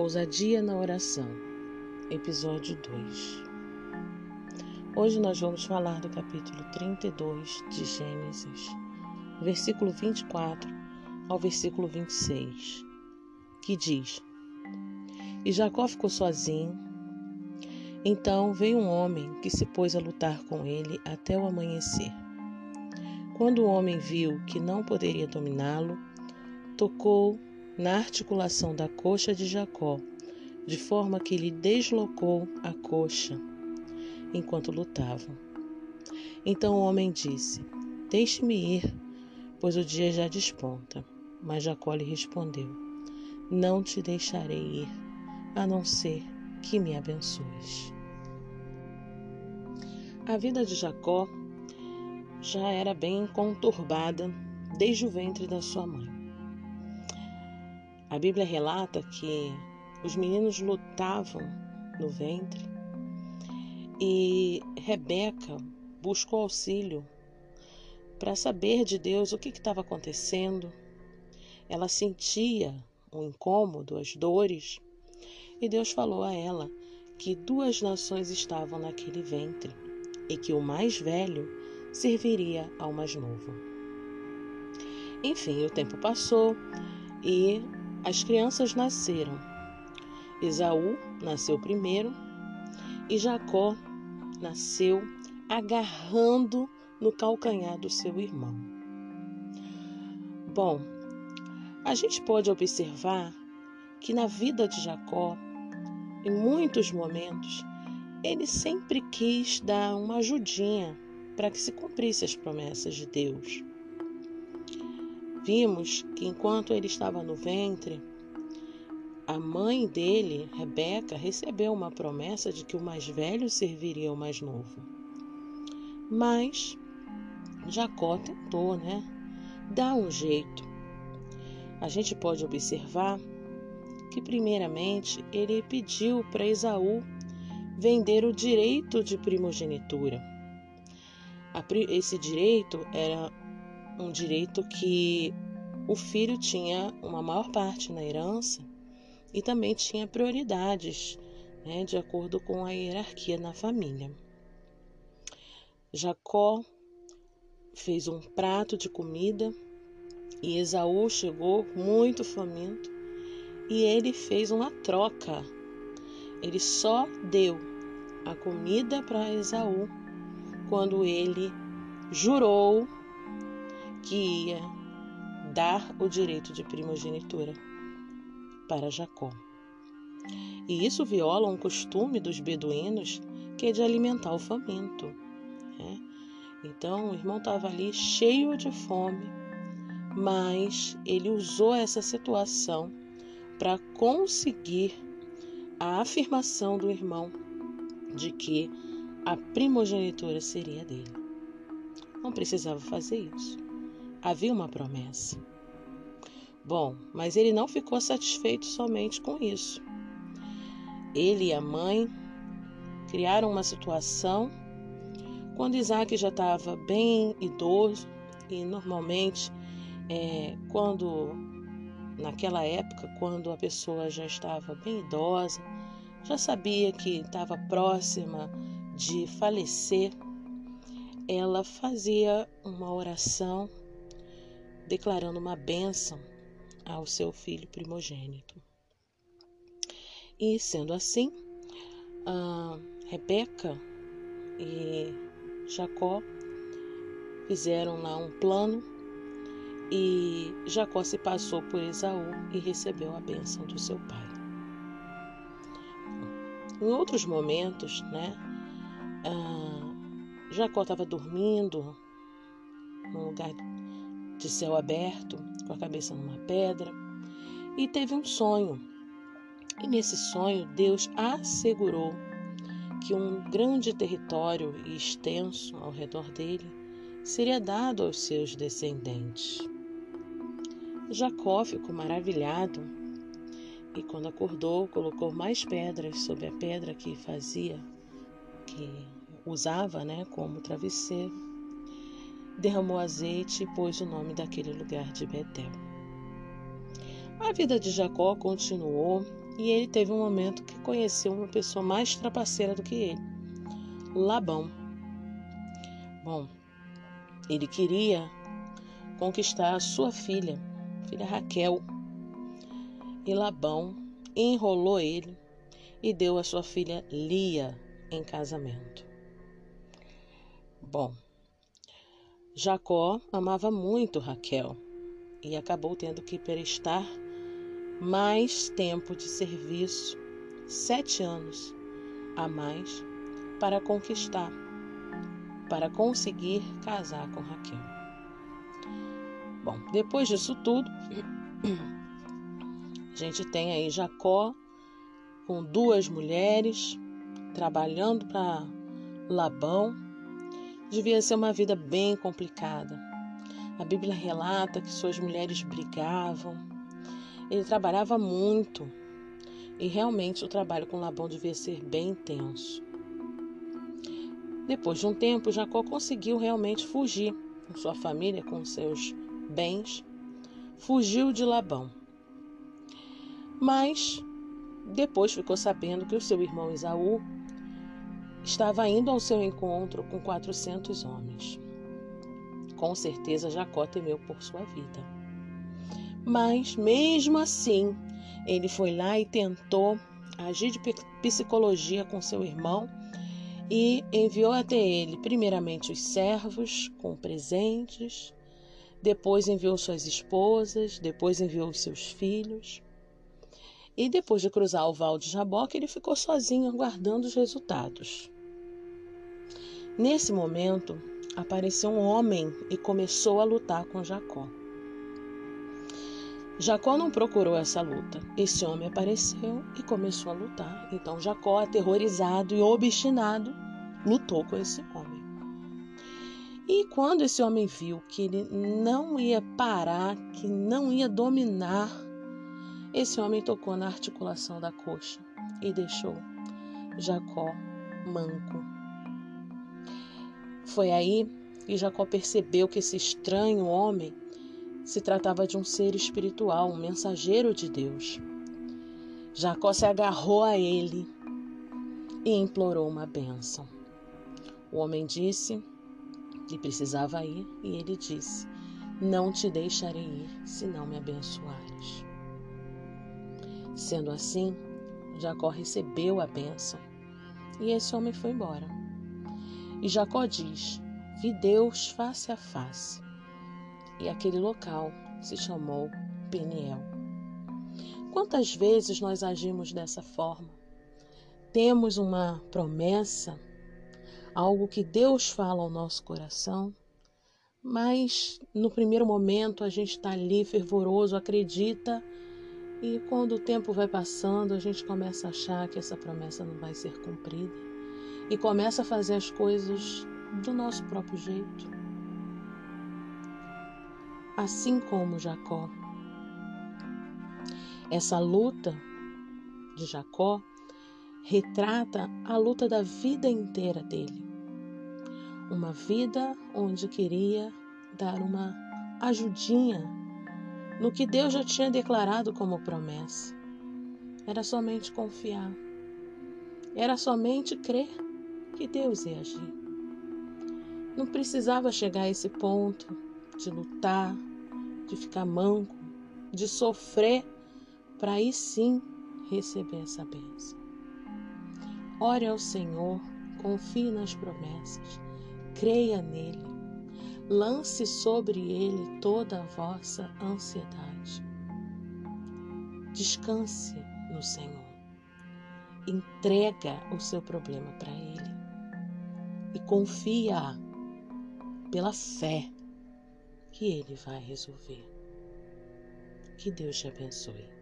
Ousadia na oração, episódio 2. Hoje nós vamos falar do capítulo 32 de Gênesis, versículo 24 ao versículo 26, que diz: E Jacó ficou sozinho. Então veio um homem que se pôs a lutar com ele até o amanhecer. Quando o homem viu que não poderia dominá-lo, tocou na articulação da coxa de Jacó, de forma que lhe deslocou a coxa enquanto lutavam. Então o homem disse: Deixe-me ir, pois o dia já desponta. Mas Jacó lhe respondeu: Não te deixarei ir, a não ser que me abençoes. A vida de Jacó já era bem conturbada desde o ventre da sua mãe. A Bíblia relata que os meninos lutavam no ventre e Rebeca buscou auxílio para saber de Deus o que estava acontecendo. Ela sentia o incômodo, as dores, e Deus falou a ela que duas nações estavam naquele ventre e que o mais velho serviria ao mais novo. Enfim, o tempo passou e as crianças nasceram. Esaú nasceu primeiro e Jacó nasceu agarrando no calcanhar do seu irmão. Bom, a gente pode observar que na vida de Jacó, em muitos momentos, ele sempre quis dar uma ajudinha para que se cumprisse as promessas de Deus. Vimos que enquanto ele estava no ventre, a mãe dele, Rebeca, recebeu uma promessa de que o mais velho serviria ao mais novo. Mas Jacó tentou, né? Dar um jeito. A gente pode observar que, primeiramente, ele pediu para Esaú vender o direito de primogenitura. Esse direito era um direito que o filho tinha uma maior parte na herança e também tinha prioridades, né, de acordo com a hierarquia na família. Jacó fez um prato de comida e Esaú chegou muito faminto e ele fez uma troca. Ele só deu a comida para Esaú quando ele jurou que ia dar o direito de primogenitura para Jacó. E isso viola um costume dos beduínos que é de alimentar o faminto. Né? Então o irmão estava ali cheio de fome, mas ele usou essa situação para conseguir a afirmação do irmão de que a primogenitura seria dele. Não precisava fazer isso. Havia uma promessa. Bom, mas ele não ficou satisfeito somente com isso. Ele e a mãe criaram uma situação quando Isaac já estava bem idoso e normalmente é, quando naquela época quando a pessoa já estava bem idosa já sabia que estava próxima de falecer ela fazia uma oração declarando uma bênção ao seu filho primogênito. E sendo assim, Rebeca e Jacó fizeram lá um plano e Jacó se passou por Esaú e recebeu a bênção do seu pai. Em outros momentos, né, Jacó estava dormindo num lugar de céu aberto, com a cabeça numa pedra, e teve um sonho. E nesse sonho, Deus assegurou que um grande território e extenso ao redor dele seria dado aos seus descendentes. Jacó ficou maravilhado e, quando acordou, colocou mais pedras sobre a pedra que fazia, que usava né, como travesseiro, derramou azeite e pôs o nome daquele lugar de Betel. A vida de Jacó continuou e ele teve um momento que conheceu uma pessoa mais trapaceira do que ele, Labão. Bom, ele queria conquistar a sua filha, filha Raquel. E Labão enrolou ele e deu a sua filha Lia em casamento. Bom, Jacó amava muito Raquel e acabou tendo que prestar mais tempo de serviço, sete anos a mais, para conquistar, para conseguir casar com Raquel. Bom, depois disso tudo, a gente tem aí Jacó com duas mulheres trabalhando para Labão. Devia ser uma vida bem complicada. A Bíblia relata que suas mulheres brigavam. Ele trabalhava muito e realmente o trabalho com Labão devia ser bem intenso. Depois de um tempo, Jacó conseguiu realmente fugir com sua família, com seus bens, fugiu de Labão. Mas depois ficou sabendo que o seu irmão Esaú estava indo ao seu encontro com 400 homens. Com certeza Jacó temeu por sua vida. Mas, mesmo assim, ele foi lá e tentou agir de psicologia com seu irmão e enviou até ele, primeiramente, os servos com presentes, depois enviou suas esposas, depois enviou seus filhos. E depois de cruzar o val de Jaboque, ele ficou sozinho aguardando os resultados. Nesse momento, apareceu um homem e começou a lutar com Jacó. Jacó não procurou essa luta. Esse homem apareceu e começou a lutar. Então Jacó, aterrorizado e obstinado, lutou com esse homem. E quando esse homem viu que ele não ia parar, que não ia dominar, esse homem tocou na articulação da coxa e deixou Jacó manco. Foi aí que Jacó percebeu que esse estranho homem se tratava de um ser espiritual, um mensageiro de Deus. Jacó se agarrou a ele e implorou uma bênção. O homem disse que precisava ir, e ele disse: Não te deixarei ir se não me abençoares. Sendo assim, Jacó recebeu a bênção e esse homem foi embora. E Jacó diz: Vi Deus face a face. E aquele local se chamou Peniel. Quantas vezes nós agimos dessa forma? Temos uma promessa algo que Deus fala ao nosso coração, mas no primeiro momento a gente está ali fervoroso, acredita, e quando o tempo vai passando, a gente começa a achar que essa promessa não vai ser cumprida e começa a fazer as coisas do nosso próprio jeito. Assim como Jacó. Essa luta de Jacó retrata a luta da vida inteira dele. Uma vida onde queria dar uma ajudinha no que Deus já tinha declarado como promessa. Era somente confiar. Era somente crer que Deus ia agir. Não precisava chegar a esse ponto de lutar, de ficar manco, de sofrer, para aí sim receber essa bênção. Ore ao Senhor, confie nas promessas, creia nele, lance sobre ele toda a vossa ansiedade. Descanse no Senhor. Entrega o seu problema para ele e confia pela fé que ele vai resolver. Que Deus te abençoe.